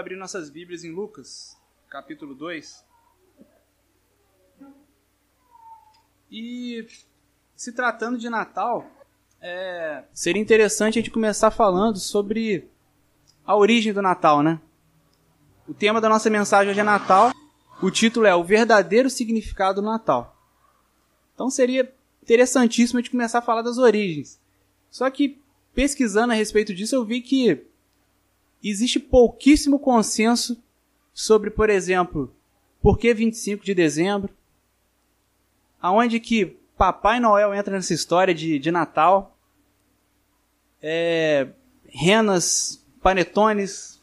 abrir nossas Bíblias em Lucas, capítulo 2. E se tratando de Natal, é, seria interessante a gente começar falando sobre a origem do Natal, né? O tema da nossa mensagem hoje é Natal. O título é O Verdadeiro Significado do Natal. Então seria interessantíssimo a gente começar a falar das origens. Só que pesquisando a respeito disso, eu vi que existe pouquíssimo consenso sobre, por exemplo, por que 25 de dezembro, aonde que Papai Noel entra nessa história de, de Natal, é, renas, panetones,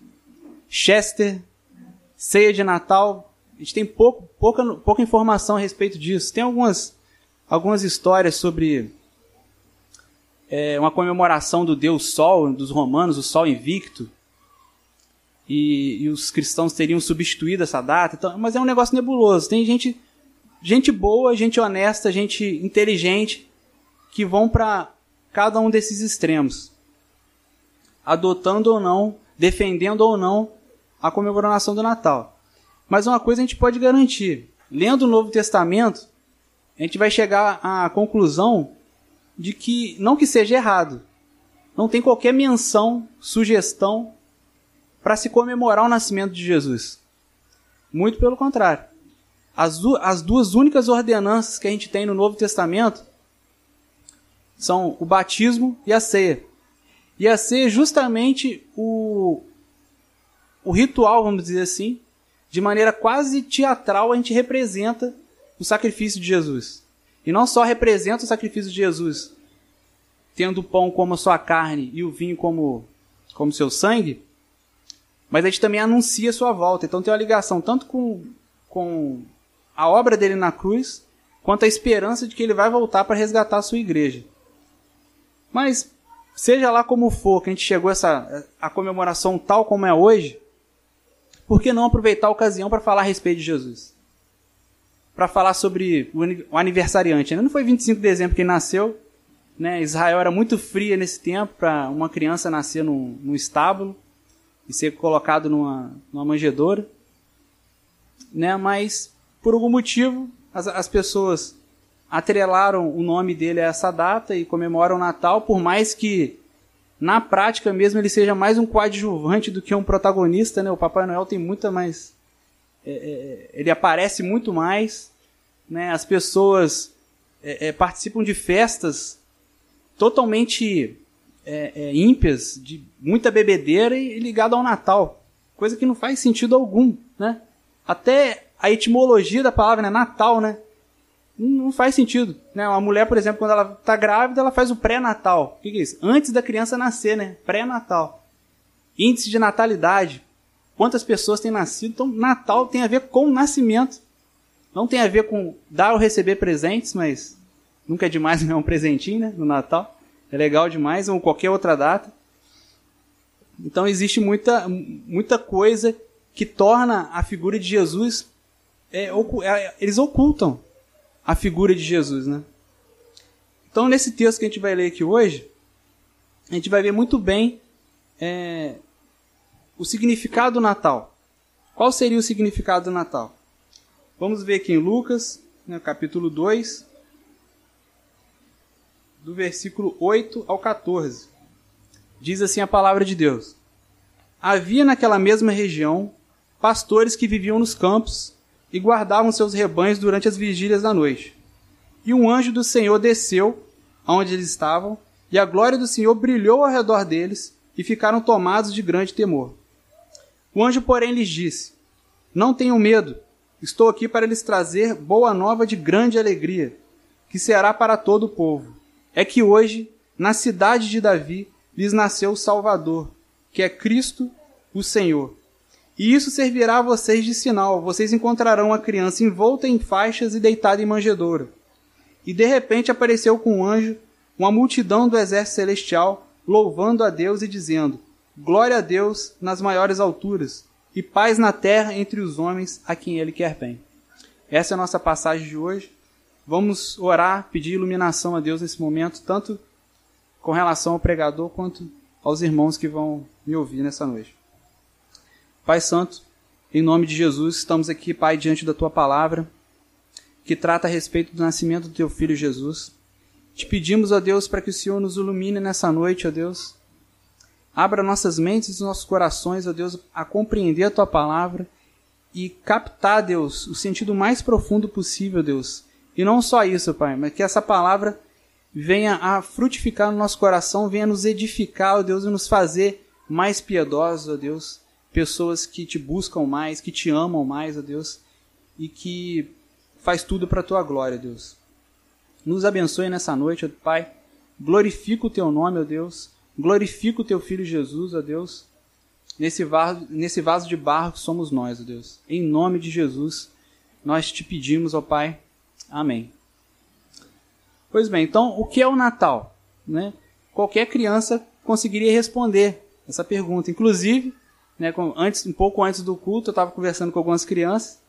Chester, ceia de Natal, a gente tem pouco, pouca, pouca informação a respeito disso. Tem algumas, algumas histórias sobre é, uma comemoração do Deus Sol, dos romanos, o Sol invicto, e, e, os cristãos teriam substituído essa data. Então, mas é um negócio nebuloso. Tem gente, gente boa, gente honesta, gente inteligente que vão para cada um desses extremos, adotando ou não, defendendo ou não a comemoração do Natal. Mas uma coisa a gente pode garantir: lendo o Novo Testamento, a gente vai chegar à conclusão de que não que seja errado, não tem qualquer menção, sugestão para se comemorar o nascimento de Jesus. Muito pelo contrário. As, du as duas únicas ordenanças que a gente tem no Novo Testamento são o batismo e a ceia. E a ceia é justamente o, o ritual, vamos dizer assim, de maneira quase teatral, a gente representa o sacrifício de Jesus. E não só representa o sacrifício de Jesus, tendo o pão como a sua carne e o vinho como, como seu sangue, mas a gente também anuncia a sua volta. Então tem uma ligação tanto com, com a obra dele na cruz, quanto a esperança de que ele vai voltar para resgatar a sua igreja. Mas, seja lá como for que a gente chegou a, essa, a comemoração tal como é hoje, por que não aproveitar a ocasião para falar a respeito de Jesus? Para falar sobre o aniversariante. Ainda não foi 25 de dezembro que ele nasceu. Né? Israel era muito fria nesse tempo para uma criança nascer num, num estábulo e ser colocado numa, numa manjedoura. Né? Mas, por algum motivo, as, as pessoas atrelaram o nome dele a essa data e comemoram o Natal, por mais que na prática mesmo ele seja mais um coadjuvante do que um protagonista, né? O Papai Noel tem muita mais, é, é, ele aparece muito mais, né? As pessoas é, é participam de festas totalmente é, é, ímpias, de muita bebedeira e, ligado ao Natal. Coisa que não faz sentido algum, né? Até a etimologia da palavra, né? Natal, né? Não faz sentido. Né? Uma mulher, por exemplo, quando ela está grávida, ela faz o pré-natal. O que, que é isso? Antes da criança nascer, né? Pré-natal. Índice de natalidade. Quantas pessoas têm nascido? Então, Natal tem a ver com o nascimento. Não tem a ver com dar ou receber presentes, mas nunca é demais ganhar um presentinho, né? No Natal. É legal demais, ou qualquer outra data. Então existe muita, muita coisa que torna a figura de Jesus. É, é, eles ocultam a figura de Jesus, né? Então nesse texto que a gente vai ler aqui hoje, a gente vai ver muito bem é, o significado do Natal. Qual seria o significado do Natal? Vamos ver aqui em Lucas, né, capítulo 2, do versículo 8 ao 14. Diz assim a palavra de Deus: Havia naquela mesma região pastores que viviam nos campos e guardavam seus rebanhos durante as vigílias da noite. E um anjo do Senhor desceu aonde eles estavam, e a glória do Senhor brilhou ao redor deles, e ficaram tomados de grande temor. O anjo, porém, lhes disse: Não tenham medo, estou aqui para lhes trazer boa nova de grande alegria, que será para todo o povo é que hoje, na cidade de Davi, lhes nasceu o Salvador, que é Cristo, o Senhor. E isso servirá a vocês de sinal: vocês encontrarão a criança envolta em faixas e deitada em manjedoura. E de repente apareceu com um anjo uma multidão do exército celestial, louvando a Deus e dizendo: Glória a Deus nas maiores alturas, e paz na terra entre os homens a quem Ele quer bem. Essa é a nossa passagem de hoje. Vamos orar, pedir iluminação a Deus nesse momento, tanto com relação ao pregador quanto aos irmãos que vão me ouvir nessa noite. Pai Santo, em nome de Jesus, estamos aqui, Pai, diante da tua palavra, que trata a respeito do nascimento do teu filho Jesus. Te pedimos, ó Deus, para que o Senhor nos ilumine nessa noite, ó Deus. Abra nossas mentes e nossos corações, ó Deus, a compreender a tua palavra e captar, Deus, o sentido mais profundo possível, Deus. E não só isso, Pai, mas que essa palavra venha a frutificar no nosso coração, venha nos edificar, ó Deus, e nos fazer mais piedosos, ó Deus. Pessoas que te buscam mais, que te amam mais, ó Deus, e que faz tudo para a tua glória, Deus. Nos abençoe nessa noite, ó Pai. Glorifica o teu nome, ó Deus. Glorifica o teu filho Jesus, ó Deus nesse vaso, nesse vaso de barro que somos nós, ó Deus. Em nome de Jesus, nós te pedimos, ó Pai. Amém. Pois bem, então, o que é o Natal? Né? Qualquer criança conseguiria responder essa pergunta. Inclusive, né, antes, um pouco antes do culto, eu estava conversando com algumas crianças.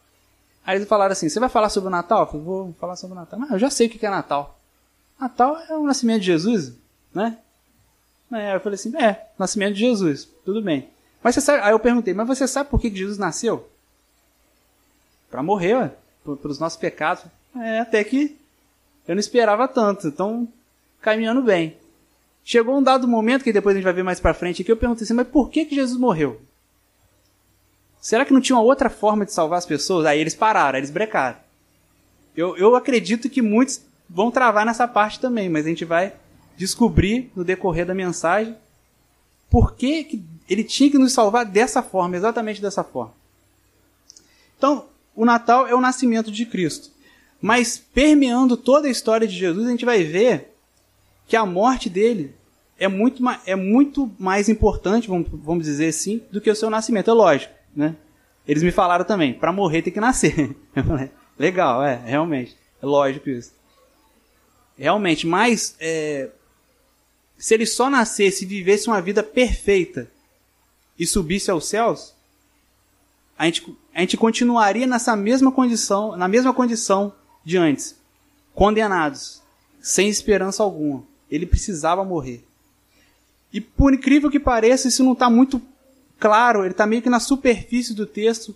Aí eles falaram assim: Você vai falar sobre o Natal? Eu falei: Vou falar sobre o Natal. Mas eu já sei o que é Natal. Natal é o nascimento de Jesus, né? Aí eu falei assim: É, nascimento de Jesus. Tudo bem. Mas você sabe, aí eu perguntei, mas você sabe por que Jesus nasceu? Para morrer, ué, pelos nossos pecados. É, até que eu não esperava tanto, então caminhando bem. Chegou um dado momento, que depois a gente vai ver mais para frente aqui, eu perguntei assim, mas por que, que Jesus morreu? Será que não tinha uma outra forma de salvar as pessoas? Aí eles pararam, eles brecaram. Eu, eu acredito que muitos vão travar nessa parte também, mas a gente vai descobrir no decorrer da mensagem por que, que ele tinha que nos salvar dessa forma, exatamente dessa forma. Então, o Natal é o nascimento de Cristo. Mas permeando toda a história de Jesus, a gente vai ver que a morte dele é muito, é muito mais importante, vamos, vamos dizer assim, do que o seu nascimento. É lógico, né? Eles me falaram também, para morrer tem que nascer. Legal, é, realmente. É lógico isso. Realmente, mas é, se ele só nascesse e vivesse uma vida perfeita e subisse aos céus, a gente, a gente continuaria nessa mesma condição, na mesma condição de antes, condenados, sem esperança alguma. Ele precisava morrer. E por incrível que pareça, isso não está muito claro, ele está meio que na superfície do texto,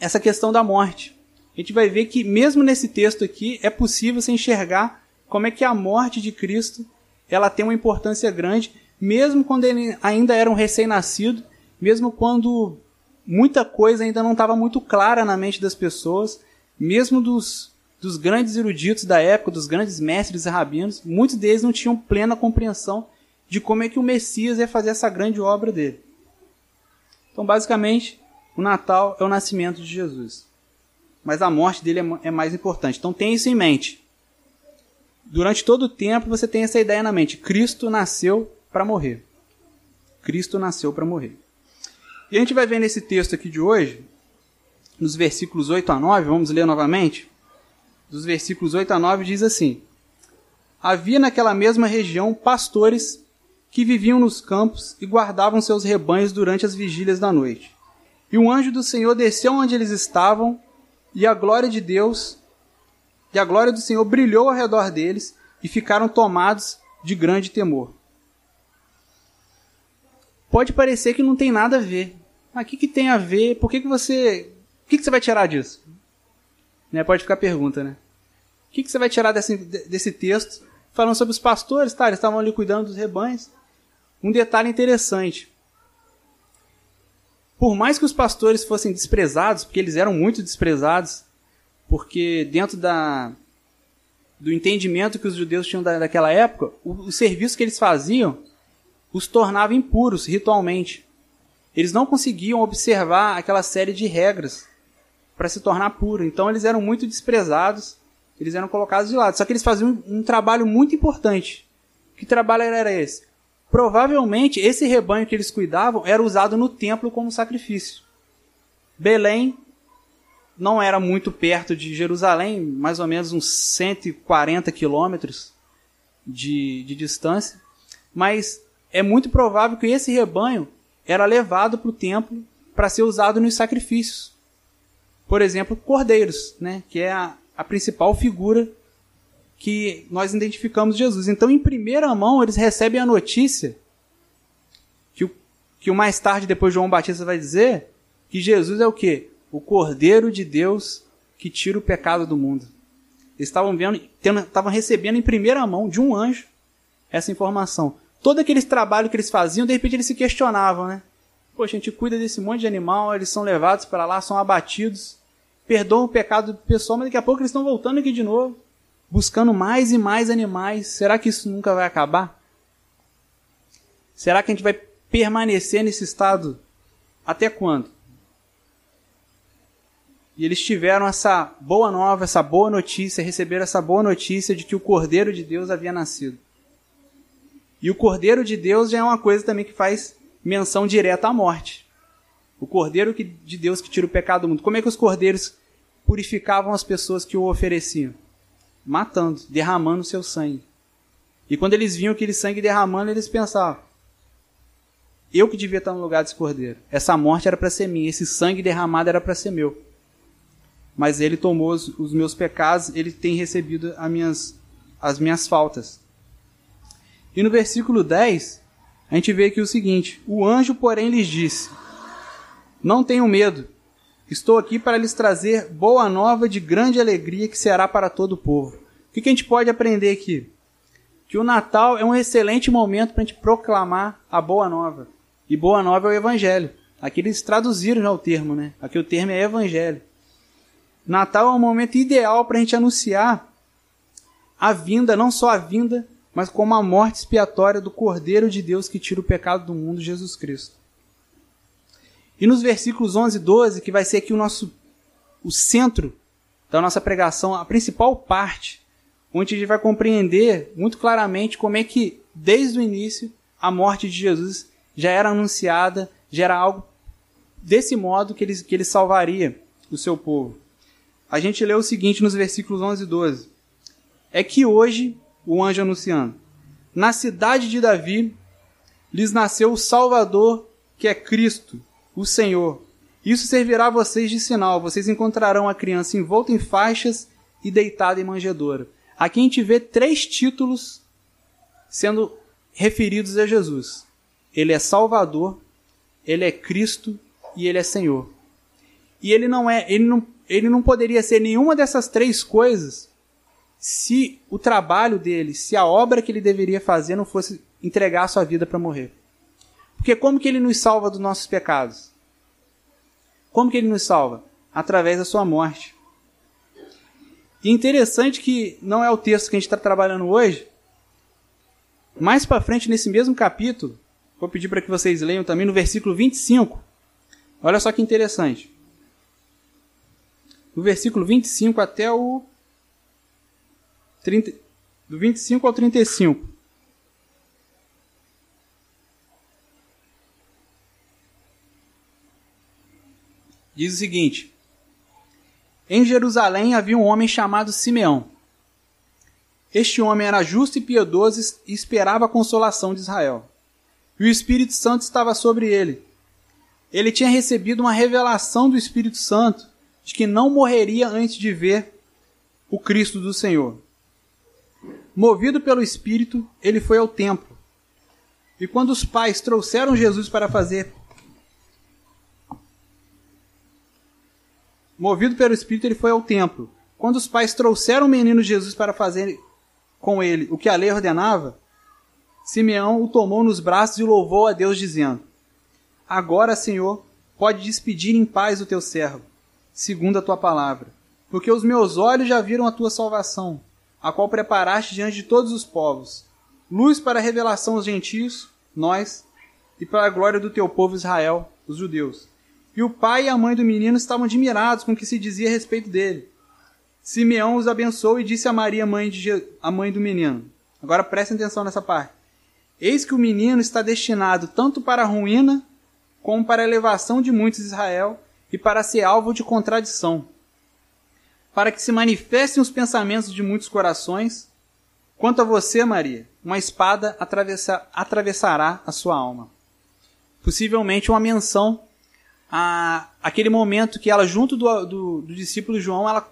essa questão da morte. A gente vai ver que mesmo nesse texto aqui é possível se enxergar como é que a morte de Cristo ela tem uma importância grande mesmo quando ele ainda era um recém-nascido, mesmo quando muita coisa ainda não estava muito clara na mente das pessoas, mesmo dos, dos grandes eruditos da época, dos grandes mestres e rabinos, muitos deles não tinham plena compreensão de como é que o Messias ia fazer essa grande obra dele. Então, basicamente, o Natal é o nascimento de Jesus. Mas a morte dele é, é mais importante. Então, tenha isso em mente. Durante todo o tempo, você tem essa ideia na mente. Cristo nasceu para morrer. Cristo nasceu para morrer. E a gente vai ver nesse texto aqui de hoje, nos versículos 8 a 9, vamos ler novamente. Dos versículos 8 a 9 diz assim: Havia naquela mesma região pastores que viviam nos campos e guardavam seus rebanhos durante as vigílias da noite. E um anjo do Senhor desceu onde eles estavam, e a glória de Deus, e a glória do Senhor brilhou ao redor deles, e ficaram tomados de grande temor pode parecer que não tem nada a ver. Mas o que, que tem a ver? Por que, que você. Que, que você vai tirar disso? Né? Pode ficar a pergunta, né? O que, que você vai tirar desse, desse texto falando sobre os pastores? Tá, eles estavam ali cuidando dos rebanhos. Um detalhe interessante. Por mais que os pastores fossem desprezados, porque eles eram muito desprezados, porque dentro da, do entendimento que os judeus tinham da, daquela época, o, o serviço que eles faziam os tornava impuros ritualmente. Eles não conseguiam observar aquela série de regras para se tornar puro. Então eles eram muito desprezados, eles eram colocados de lado. Só que eles faziam um, um trabalho muito importante. Que trabalho era esse? Provavelmente esse rebanho que eles cuidavam era usado no templo como sacrifício. Belém não era muito perto de Jerusalém, mais ou menos uns 140 quilômetros de, de distância, mas é muito provável que esse rebanho era levado para o templo para ser usado nos sacrifícios. Por exemplo, cordeiros, né, que é a, a principal figura que nós identificamos Jesus. Então, em primeira mão, eles recebem a notícia que, o, que o mais tarde, depois João Batista vai dizer que Jesus é o quê? O Cordeiro de Deus que tira o pecado do mundo. Eles estavam vendo, estavam recebendo em primeira mão de um anjo essa informação. Todo aquele trabalho que eles faziam, de repente eles se questionavam, né? Poxa, a gente cuida desse monte de animal, eles são levados para lá, são abatidos, perdoam o pecado do pessoal, mas daqui a pouco eles estão voltando aqui de novo, buscando mais e mais animais. Será que isso nunca vai acabar? Será que a gente vai permanecer nesse estado até quando? E eles tiveram essa boa nova, essa boa notícia, receberam essa boa notícia de que o Cordeiro de Deus havia nascido. E o Cordeiro de Deus já é uma coisa também que faz menção direta à morte. O Cordeiro de Deus que tira o pecado do mundo. Como é que os cordeiros purificavam as pessoas que o ofereciam? Matando, derramando seu sangue. E quando eles viam aquele sangue derramando, eles pensavam: eu que devia estar no lugar desse cordeiro. Essa morte era para ser minha, esse sangue derramado era para ser meu. Mas ele tomou os, os, meus pecados, ele tem recebido as minhas, as minhas faltas. E no versículo 10, a gente vê aqui o seguinte: O anjo, porém, lhes disse: Não tenham medo, estou aqui para lhes trazer boa nova de grande alegria que será para todo o povo. O que a gente pode aprender aqui? Que o Natal é um excelente momento para a gente proclamar a boa nova. E boa nova é o evangelho. Aqui eles traduziram já o termo, né? Aqui o termo é evangelho. Natal é um momento ideal para a gente anunciar a vinda, não só a vinda, mas como a morte expiatória do Cordeiro de Deus que tira o pecado do mundo, Jesus Cristo. E nos versículos 11 e 12, que vai ser aqui o nosso o centro da nossa pregação, a principal parte, onde a gente vai compreender muito claramente como é que, desde o início, a morte de Jesus já era anunciada, já era algo desse modo que ele, que ele salvaria o seu povo. A gente lê o seguinte nos versículos 11 e 12. É que hoje, o anjo anunciando, na cidade de Davi lhes nasceu o Salvador, que é Cristo, o Senhor. Isso servirá a vocês de sinal. Vocês encontrarão a criança envolta em faixas e deitada em manjedoura. Aqui a gente vê três títulos sendo referidos a Jesus. Ele é Salvador, ele é Cristo e ele é Senhor. E ele não é, ele não, ele não poderia ser nenhuma dessas três coisas se o trabalho dele, se a obra que ele deveria fazer não fosse entregar a sua vida para morrer. Porque como que ele nos salva dos nossos pecados? Como que ele nos salva? Através da sua morte. E interessante que não é o texto que a gente está trabalhando hoje. Mais para frente, nesse mesmo capítulo, Vou pedir para que vocês leiam também no versículo 25. Olha só que interessante. Do versículo 25 até o 30, do 25 ao 35. Diz o seguinte: Em Jerusalém havia um homem chamado Simeão. Este homem era justo e piedoso e esperava a consolação de Israel e o Espírito Santo estava sobre ele. Ele tinha recebido uma revelação do Espírito Santo de que não morreria antes de ver o Cristo do Senhor. Movido pelo Espírito, ele foi ao templo. E quando os pais trouxeram Jesus para fazer. Movido pelo Espírito, ele foi ao templo. Quando os pais trouxeram o menino Jesus para fazer com ele o que a lei ordenava, Simeão o tomou nos braços e louvou a Deus, dizendo: Agora, Senhor, pode despedir em paz o teu servo, segundo a tua palavra, porque os meus olhos já viram a tua salvação, a qual preparaste diante de todos os povos, luz para a revelação aos gentios, nós, e para a glória do teu povo Israel, os judeus. E o pai e a mãe do menino estavam admirados com o que se dizia a respeito dele. Simeão os abençoou e disse a Maria, mãe, de a mãe do menino. Agora prestem atenção nessa parte. Eis que o menino está destinado tanto para a ruína, como para a elevação de muitos de Israel, e para ser alvo de contradição, para que se manifestem os pensamentos de muitos corações. Quanto a você, Maria, uma espada atravessa, atravessará a sua alma. Possivelmente uma menção a aquele momento que ela, junto do, do, do discípulo João, ela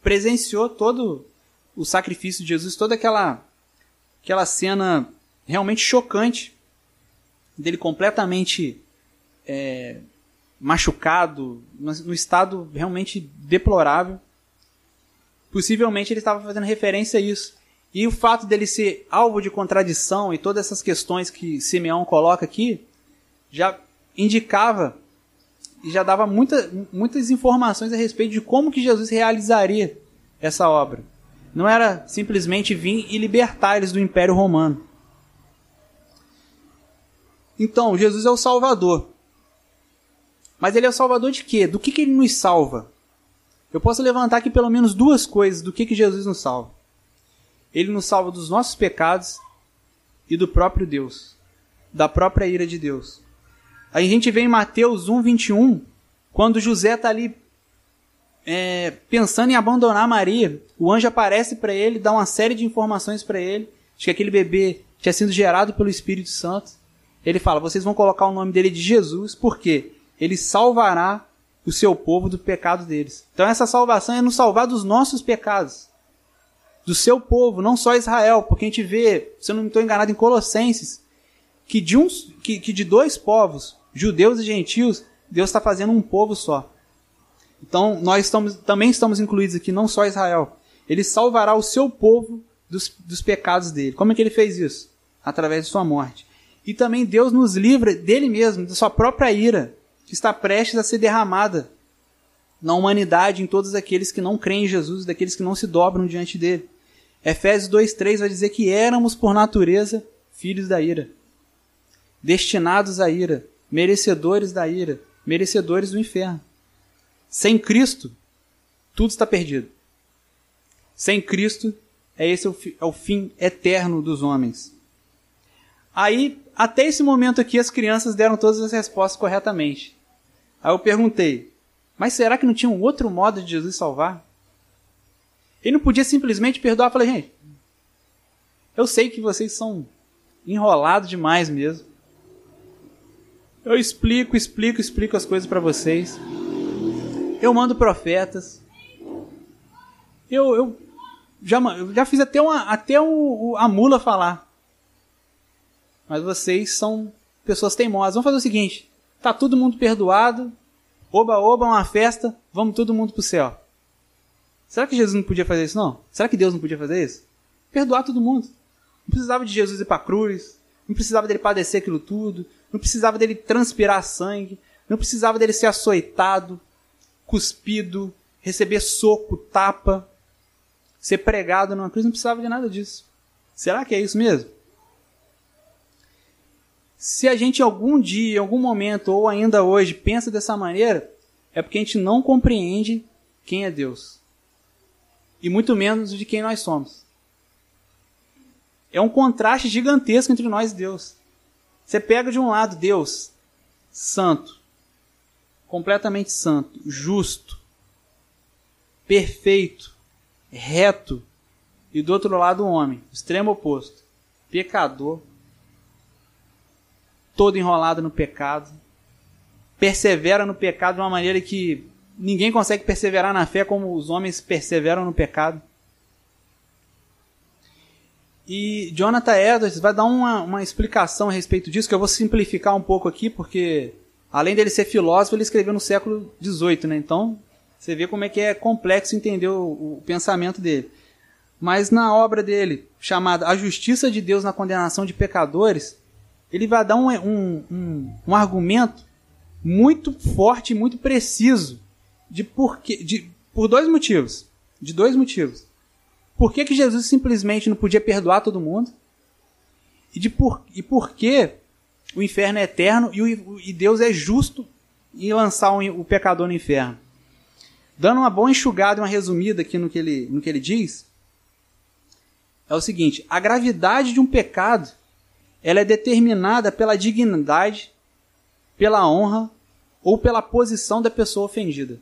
presenciou todo o sacrifício de Jesus, toda aquela, aquela cena realmente chocante dele completamente é, machucado, no estado realmente deplorável. Possivelmente ele estava fazendo referência a isso. E o fato dele ser alvo de contradição e todas essas questões que Simeão coloca aqui já indicava e já dava muita, muitas informações a respeito de como que Jesus realizaria essa obra. Não era simplesmente vir e libertar eles do Império Romano. Então, Jesus é o Salvador. Mas ele é o Salvador de quê? Do que, que ele nos salva? Eu posso levantar aqui pelo menos duas coisas do que, que Jesus nos salva. Ele nos salva dos nossos pecados e do próprio Deus, da própria ira de Deus. A gente vê em Mateus 1, 21, quando José está ali é, pensando em abandonar Maria, o anjo aparece para ele, dá uma série de informações para ele, de que aquele bebê tinha sido gerado pelo Espírito Santo. Ele fala: vocês vão colocar o nome dele de Jesus, porque ele salvará o seu povo do pecado deles. Então essa salvação é nos salvar dos nossos pecados, do seu povo, não só Israel, porque a gente vê, se eu não estou enganado, em Colossenses, que de, uns, que, que de dois povos, judeus e gentios, Deus está fazendo um povo só. Então, nós estamos, também estamos incluídos aqui, não só Israel. Ele salvará o seu povo dos, dos pecados dele. Como é que ele fez isso? Através de sua morte. E também Deus nos livra dele mesmo, da sua própria ira, que está prestes a ser derramada na humanidade, em todos aqueles que não creem em Jesus, daqueles que não se dobram diante dele. Efésios 2,3 vai dizer que éramos, por natureza, filhos da ira, destinados à ira, merecedores da ira, merecedores do inferno. Sem Cristo, tudo está perdido. Sem Cristo, é esse é o fim eterno dos homens. Aí, até esse momento aqui, as crianças deram todas as respostas corretamente. Aí eu perguntei, mas será que não tinha um outro modo de Jesus salvar? Ele não podia simplesmente perdoar. Eu falei, gente, eu sei que vocês são enrolados demais mesmo. Eu explico, explico, explico as coisas para vocês. Eu mando profetas. Eu, eu, já, já fiz até, uma, até o, a mula falar. Mas vocês são pessoas teimosas. Vamos fazer o seguinte: tá todo mundo perdoado. Oba, oba, uma festa. Vamos todo mundo pro céu. Será que Jesus não podia fazer isso, não? Será que Deus não podia fazer isso? Perdoar todo mundo. Não precisava de Jesus ir para a cruz. Não precisava dele padecer aquilo tudo. Não precisava dele transpirar sangue. Não precisava dele ser açoitado cuspido, receber soco, tapa, ser pregado numa cruz, não precisava de nada disso. Será que é isso mesmo? Se a gente algum dia, em algum momento, ou ainda hoje, pensa dessa maneira, é porque a gente não compreende quem é Deus. E muito menos de quem nós somos. É um contraste gigantesco entre nós e Deus. Você pega de um lado Deus, santo, completamente santo, justo, perfeito, reto, e do outro lado o homem, extremo oposto, pecador, todo enrolado no pecado, persevera no pecado de uma maneira que ninguém consegue perseverar na fé como os homens perseveram no pecado. E Jonathan Edwards vai dar uma, uma explicação a respeito disso, que eu vou simplificar um pouco aqui, porque Além dele ser filósofo, ele escreveu no século XVIII, né? Então, você vê como é que é complexo entender o, o pensamento dele. Mas na obra dele, chamada A Justiça de Deus na Condenação de Pecadores, ele vai dar um, um, um, um argumento muito forte muito preciso de por, que, de, por dois motivos. De dois motivos. Por que, que Jesus simplesmente não podia perdoar todo mundo? E, de por, e por que o inferno é eterno e, o, e Deus é justo em lançar o, o pecador no inferno. Dando uma boa enxugada e uma resumida aqui no que, ele, no que ele diz, é o seguinte: a gravidade de um pecado ela é determinada pela dignidade, pela honra ou pela posição da pessoa ofendida.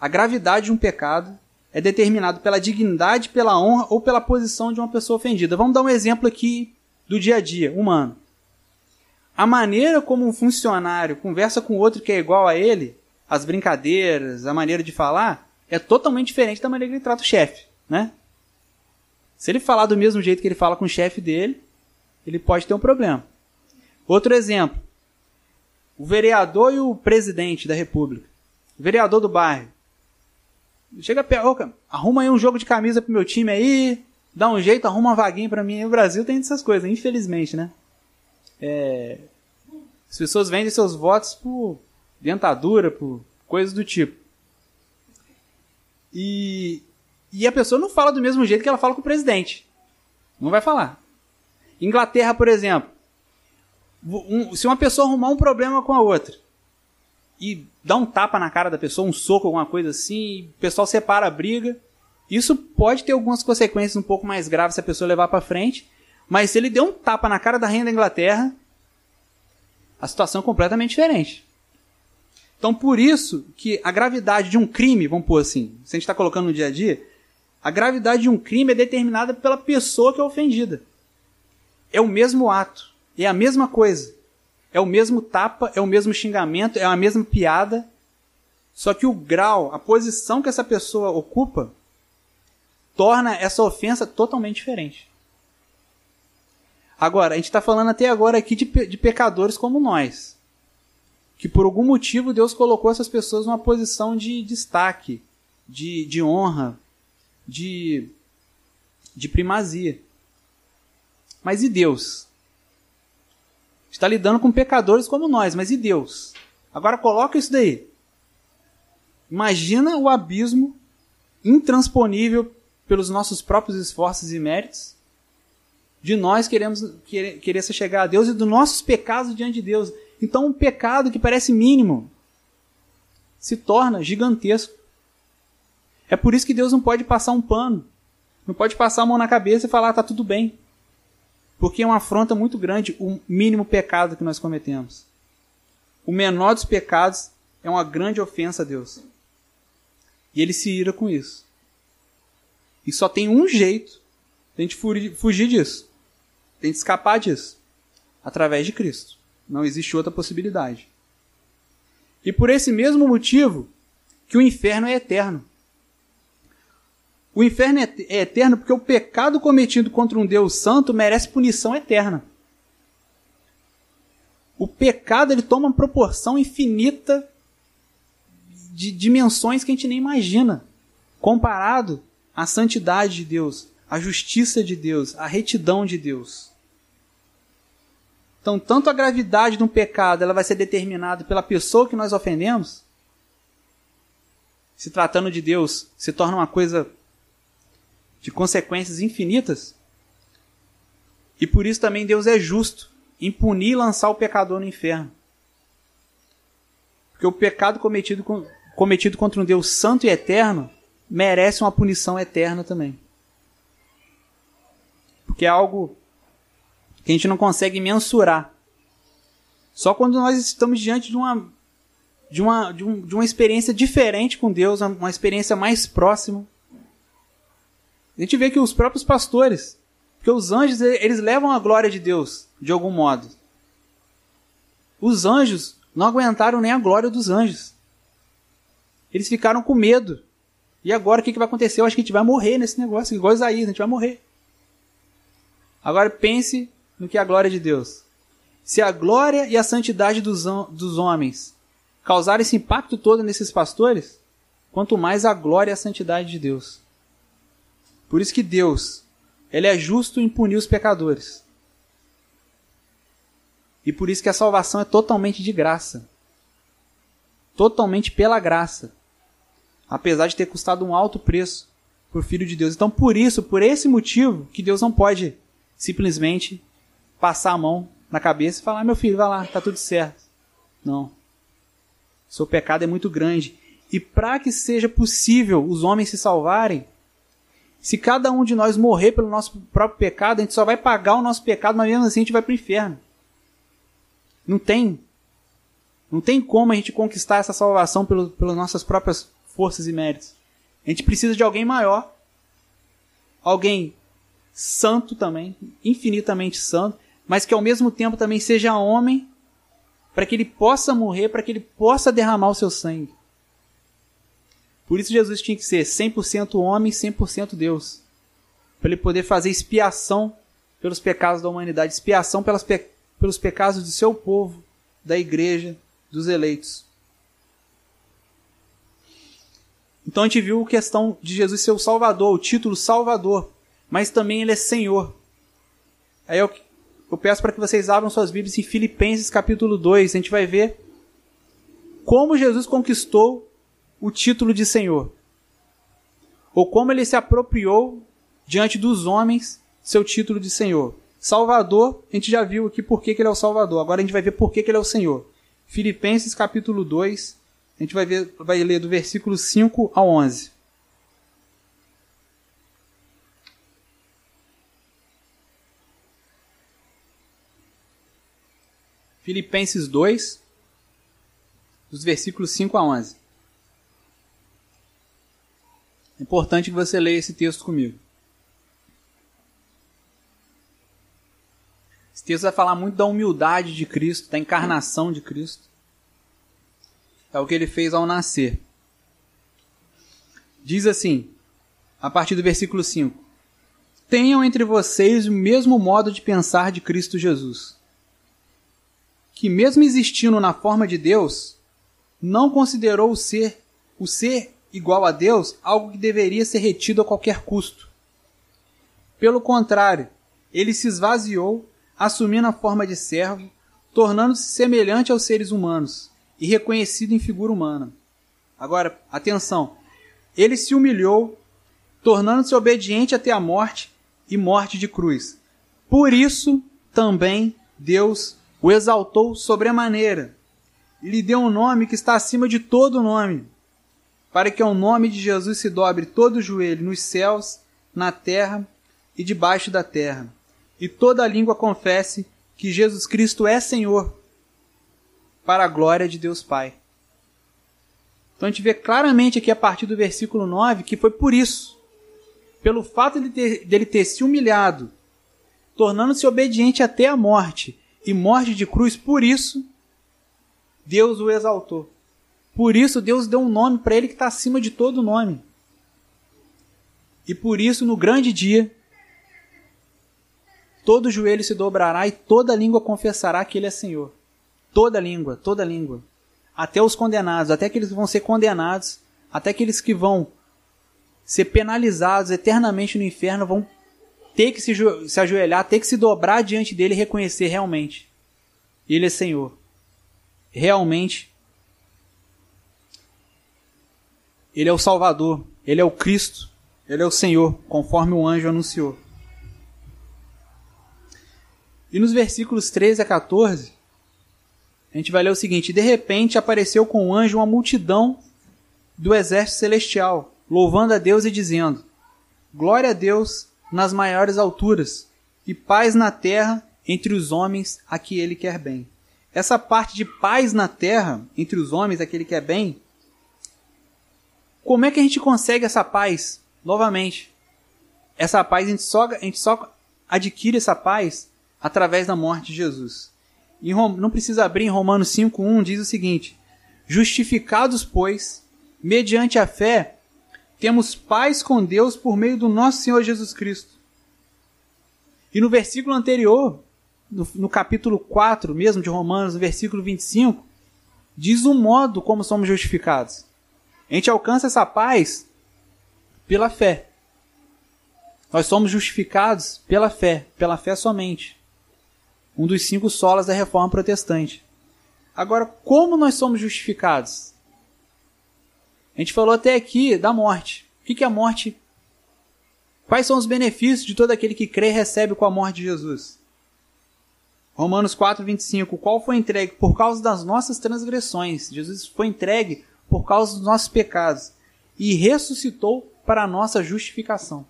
A gravidade de um pecado é determinada pela dignidade, pela honra ou pela posição de uma pessoa ofendida. Vamos dar um exemplo aqui do dia a dia humano. A maneira como um funcionário conversa com outro que é igual a ele, as brincadeiras, a maneira de falar, é totalmente diferente da maneira que ele trata o chefe, né? Se ele falar do mesmo jeito que ele fala com o chefe dele, ele pode ter um problema. Outro exemplo. o vereador e o presidente da república, o vereador do bairro. Chega perto, arruma aí um jogo de camisa pro meu time aí, dá um jeito, arruma uma vaguinha para mim. O Brasil tem essas coisas, infelizmente, né? É, as pessoas vendem seus votos por dentadura, por coisas do tipo. E, e a pessoa não fala do mesmo jeito que ela fala com o presidente. Não vai falar. Inglaterra, por exemplo. Um, se uma pessoa arrumar um problema com a outra e dá um tapa na cara da pessoa, um soco, alguma coisa assim, o pessoal separa a briga, isso pode ter algumas consequências um pouco mais graves se a pessoa levar para frente, mas se ele deu um tapa na cara da rainha da Inglaterra, a situação é completamente diferente. Então, por isso que a gravidade de um crime, vamos pôr assim, se a gente está colocando no dia a dia, a gravidade de um crime é determinada pela pessoa que é ofendida. É o mesmo ato, é a mesma coisa. É o mesmo tapa, é o mesmo xingamento, é a mesma piada. Só que o grau, a posição que essa pessoa ocupa, torna essa ofensa totalmente diferente. Agora, a gente está falando até agora aqui de, de pecadores como nós. Que por algum motivo Deus colocou essas pessoas numa posição de destaque, de, de honra, de, de primazia. Mas e Deus? Está lidando com pecadores como nós, mas e Deus? Agora coloca isso daí. Imagina o abismo intransponível pelos nossos próprios esforços e méritos de nós queremos querer, querer chegar a Deus e dos nossos pecados diante de Deus. Então um pecado que parece mínimo se torna gigantesco. É por isso que Deus não pode passar um pano, não pode passar a mão na cabeça e falar tá tudo bem. Porque é uma afronta muito grande o mínimo pecado que nós cometemos. O menor dos pecados é uma grande ofensa a Deus. E ele se ira com isso. E só tem um jeito de a gente fugir disso. Tem de escapar disso. Através de Cristo. Não existe outra possibilidade. E por esse mesmo motivo que o inferno é eterno. O inferno é, é eterno porque o pecado cometido contra um Deus santo merece punição eterna. O pecado ele toma uma proporção infinita de dimensões que a gente nem imagina, comparado à santidade de Deus, à justiça de Deus, à retidão de Deus. Então, tanto a gravidade de um pecado ela vai ser determinada pela pessoa que nós ofendemos, se tratando de Deus, se torna uma coisa de consequências infinitas. E por isso também Deus é justo em punir e lançar o pecador no inferno. Porque o pecado cometido, cometido contra um Deus santo e eterno merece uma punição eterna também. Porque é algo que a gente não consegue mensurar. Só quando nós estamos diante de uma, de uma, de, um, de uma experiência diferente com Deus, uma experiência mais próxima, a gente vê que os próprios pastores, porque os anjos, eles levam a glória de Deus, de algum modo. Os anjos não aguentaram nem a glória dos anjos. Eles ficaram com medo. E agora o que, que vai acontecer? Eu acho que a gente vai morrer nesse negócio, igual Isaías, a gente vai morrer. Agora pense no que é a glória de Deus. Se a glória e a santidade dos, dos homens causarem esse impacto todo nesses pastores, quanto mais a glória e a santidade de Deus. Por isso que Deus, ele é justo em punir os pecadores. E por isso que a salvação é totalmente de graça. Totalmente pela graça. Apesar de ter custado um alto preço por filho de Deus. Então, por isso, por esse motivo, que Deus não pode simplesmente passar a mão na cabeça e falar: meu filho, vai lá, tá tudo certo. Não. Seu pecado é muito grande. E para que seja possível os homens se salvarem, se cada um de nós morrer pelo nosso próprio pecado, a gente só vai pagar o nosso pecado, mas mesmo assim a gente vai para o inferno. Não tem. Não tem como a gente conquistar essa salvação pelo, pelas nossas próprias forças e méritos. A gente precisa de alguém maior. Alguém santo também, infinitamente santo, mas que ao mesmo tempo também seja homem, para que ele possa morrer, para que ele possa derramar o seu sangue. Por isso Jesus tinha que ser 100% homem, 100% Deus. Para ele poder fazer expiação pelos pecados da humanidade, expiação pelas pe pelos pecados do seu povo, da igreja, dos eleitos. Então a gente viu a questão de Jesus ser o Salvador, o título Salvador, mas também ele é Senhor. Aí eu, eu peço para que vocês abram suas Bíblias em Filipenses capítulo 2, a gente vai ver como Jesus conquistou o título de Senhor. Ou como ele se apropriou diante dos homens seu título de Senhor. Salvador, a gente já viu aqui por que, ele é o Salvador. Agora a gente vai ver por que ele é o Senhor. Filipenses capítulo 2, a gente vai, ver, vai ler do versículo 5 ao 11. Filipenses 2, dos versículos 5 a 11. É importante que você leia esse texto comigo. Esse texto vai falar muito da humildade de Cristo, da encarnação de Cristo é o que ele fez ao nascer. Diz assim, a partir do versículo 5: Tenham entre vocês o mesmo modo de pensar de Cristo Jesus, que mesmo existindo na forma de Deus, não considerou o ser o ser igual a Deus algo que deveria ser retido a qualquer custo. Pelo contrário, ele se esvaziou, assumindo a forma de servo, tornando-se semelhante aos seres humanos e reconhecido em figura humana. Agora, atenção. Ele se humilhou, tornando-se obediente até a morte e morte de cruz. Por isso também Deus o exaltou sobremaneira e lhe deu um nome que está acima de todo nome, para que ao nome de Jesus se dobre todo o joelho nos céus, na terra e debaixo da terra, e toda língua confesse que Jesus Cristo é Senhor para a glória de Deus Pai. Então a gente vê claramente aqui a partir do versículo 9 que foi por isso, pelo fato de ter, dele ter se humilhado, tornando-se obediente até a morte e morte de cruz, por isso Deus o exaltou. Por isso Deus deu um nome para ele que está acima de todo nome. E por isso, no grande dia, todo joelho se dobrará e toda língua confessará que Ele é Senhor. Toda língua, toda língua. Até os condenados, até que vão ser condenados, até aqueles que vão ser penalizados eternamente no inferno vão ter que se, se ajoelhar, ter que se dobrar diante dele e reconhecer realmente. Ele é Senhor. Realmente. Ele é o Salvador. Ele é o Cristo. Ele é o Senhor, conforme o anjo anunciou. E nos versículos 13 a 14, a gente vai ler o seguinte: De repente apareceu com o anjo uma multidão do exército celestial, louvando a Deus e dizendo: Glória a Deus nas maiores alturas e paz na terra entre os homens a que ele quer bem. Essa parte de paz na terra entre os homens a que ele quer bem, como é que a gente consegue essa paz? Novamente, essa paz a gente só, a gente só adquire essa paz através da morte de Jesus não precisa abrir em Romanos 5,1, diz o seguinte: Justificados, pois, mediante a fé, temos paz com Deus por meio do nosso Senhor Jesus Cristo. E no versículo anterior, no, no capítulo 4 mesmo de Romanos, no versículo 25, diz o modo como somos justificados. A gente alcança essa paz pela fé. Nós somos justificados pela fé, pela fé somente um dos cinco solas da reforma protestante. Agora, como nós somos justificados? A gente falou até aqui da morte. O que é a morte? Quais são os benefícios de todo aquele que crê e recebe com a morte de Jesus? Romanos 4, 25. Qual foi entregue por causa das nossas transgressões? Jesus foi entregue por causa dos nossos pecados e ressuscitou para a nossa justificação.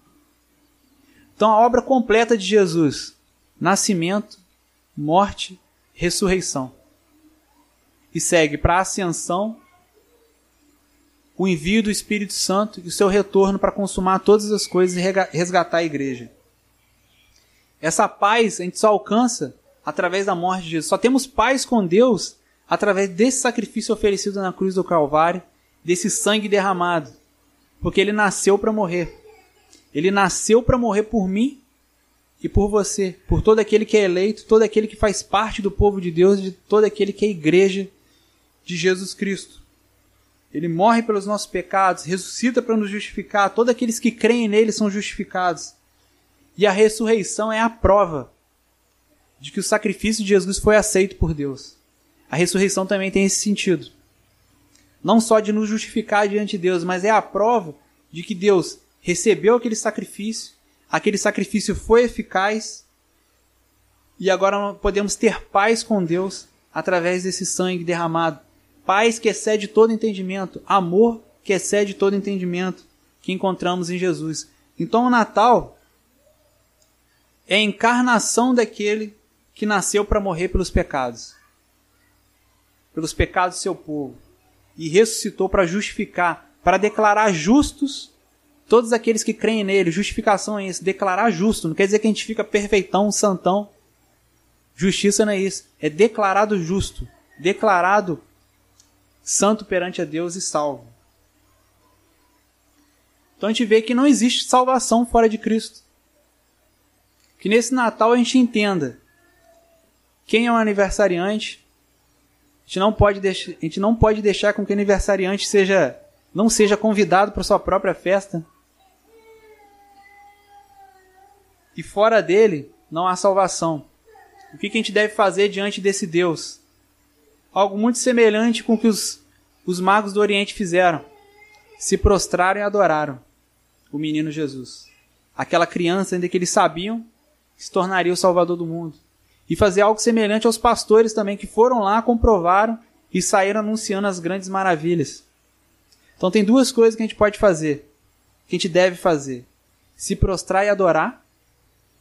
Então, a obra completa de Jesus: nascimento, morte, ressurreição. E segue para a ascensão, o envio do Espírito Santo e o seu retorno para consumar todas as coisas e resgatar a igreja. Essa paz a gente só alcança através da morte de Jesus. Só temos paz com Deus através desse sacrifício oferecido na cruz do Calvário, desse sangue derramado. Porque ele nasceu para morrer. Ele nasceu para morrer por mim e por você, por todo aquele que é eleito, todo aquele que faz parte do povo de Deus, de todo aquele que é igreja de Jesus Cristo. Ele morre pelos nossos pecados, ressuscita para nos justificar. Todos aqueles que creem nele são justificados. E a ressurreição é a prova de que o sacrifício de Jesus foi aceito por Deus. A ressurreição também tem esse sentido. Não só de nos justificar diante de Deus, mas é a prova de que Deus recebeu aquele sacrifício, aquele sacrifício foi eficaz e agora podemos ter paz com Deus através desse sangue derramado. Paz que excede todo entendimento, amor que excede todo entendimento que encontramos em Jesus. Então o Natal é a encarnação daquele que nasceu para morrer pelos pecados, pelos pecados do seu povo, e ressuscitou para justificar, para declarar justos todos aqueles que creem nele. Justificação é isso, declarar justo. Não quer dizer que a gente fica perfeitão, santão. Justiça não é isso, é declarado justo, declarado santo perante a Deus e salvo. Então a gente vê que não existe salvação fora de Cristo. Que nesse Natal a gente entenda quem é um aniversariante. A gente não pode, deixar, a gente não pode deixar com que o aniversariante seja, não seja convidado para sua própria festa. E fora dele não há salvação. O que a gente deve fazer diante desse Deus? Algo muito semelhante com o que os, os magos do Oriente fizeram. Se prostraram e adoraram o menino Jesus. Aquela criança ainda que eles sabiam se tornaria o Salvador do mundo. E fazer algo semelhante aos pastores também, que foram lá, comprovaram e saíram anunciando as grandes maravilhas. Então tem duas coisas que a gente pode fazer, que a gente deve fazer: se prostrar e adorar,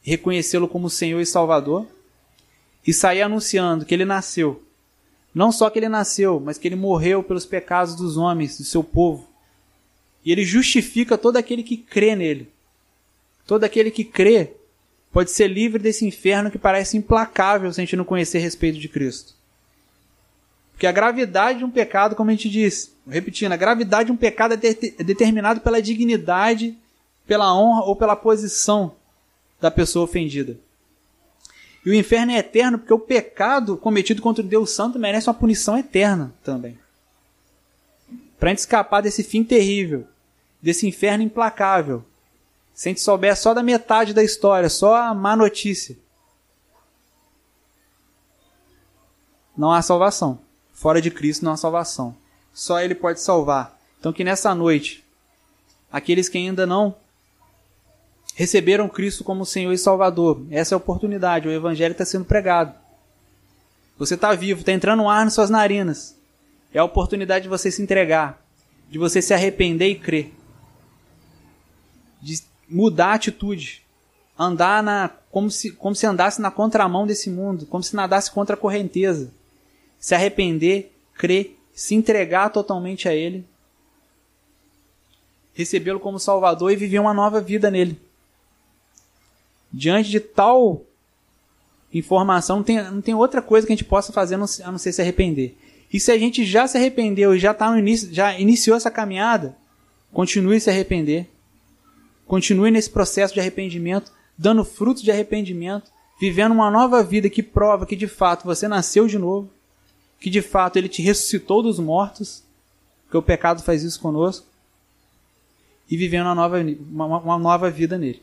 reconhecê-lo como Senhor e Salvador, e sair anunciando que ele nasceu. Não só que ele nasceu, mas que ele morreu pelos pecados dos homens, do seu povo. E ele justifica todo aquele que crê nele. Todo aquele que crê pode ser livre desse inferno que parece implacável se a gente não conhecer respeito de Cristo. Porque a gravidade de um pecado, como a gente disse, repetindo, a gravidade de um pecado é, de é determinada pela dignidade, pela honra ou pela posição da pessoa ofendida. E o inferno é eterno porque o pecado cometido contra o Deus Santo merece uma punição eterna também. Para a gente escapar desse fim terrível, desse inferno implacável, se a gente souber só da metade da história, só a má notícia. Não há salvação. Fora de Cristo não há salvação. Só Ele pode salvar. Então que nessa noite, aqueles que ainda não receberam Cristo como Senhor e Salvador, essa é a oportunidade. O Evangelho está sendo pregado. Você está vivo, está entrando um ar nas suas narinas. É a oportunidade de você se entregar, de você se arrepender e crer. De mudar a atitude, andar na como se, como se andasse na contramão desse mundo, como se nadasse contra a correnteza, se arrepender, crer, se entregar totalmente a Ele, recebê-lo como Salvador e viver uma nova vida nele. Diante de tal informação, não tem, não tem outra coisa que a gente possa fazer a não ser se arrepender. E se a gente já se arrependeu e já tá no início, já iniciou essa caminhada, continue se arrepender. Continue nesse processo de arrependimento, dando frutos de arrependimento, vivendo uma nova vida que prova que de fato você nasceu de novo, que de fato ele te ressuscitou dos mortos, que o pecado faz isso conosco, e vivendo uma nova, uma, uma nova vida nele.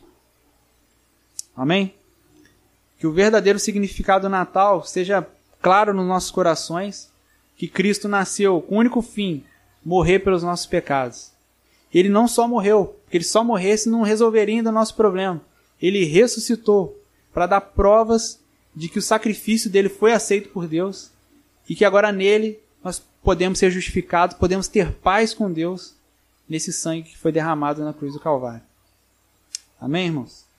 Amém? Que o verdadeiro significado do Natal seja claro nos nossos corações, que Cristo nasceu com o único fim, morrer pelos nossos pecados. Ele não só morreu, porque ele só morresse não resolveria ainda o nosso problema. Ele ressuscitou para dar provas de que o sacrifício dele foi aceito por Deus e que agora nele nós podemos ser justificados, podemos ter paz com Deus nesse sangue que foi derramado na cruz do Calvário. Amém, irmãos?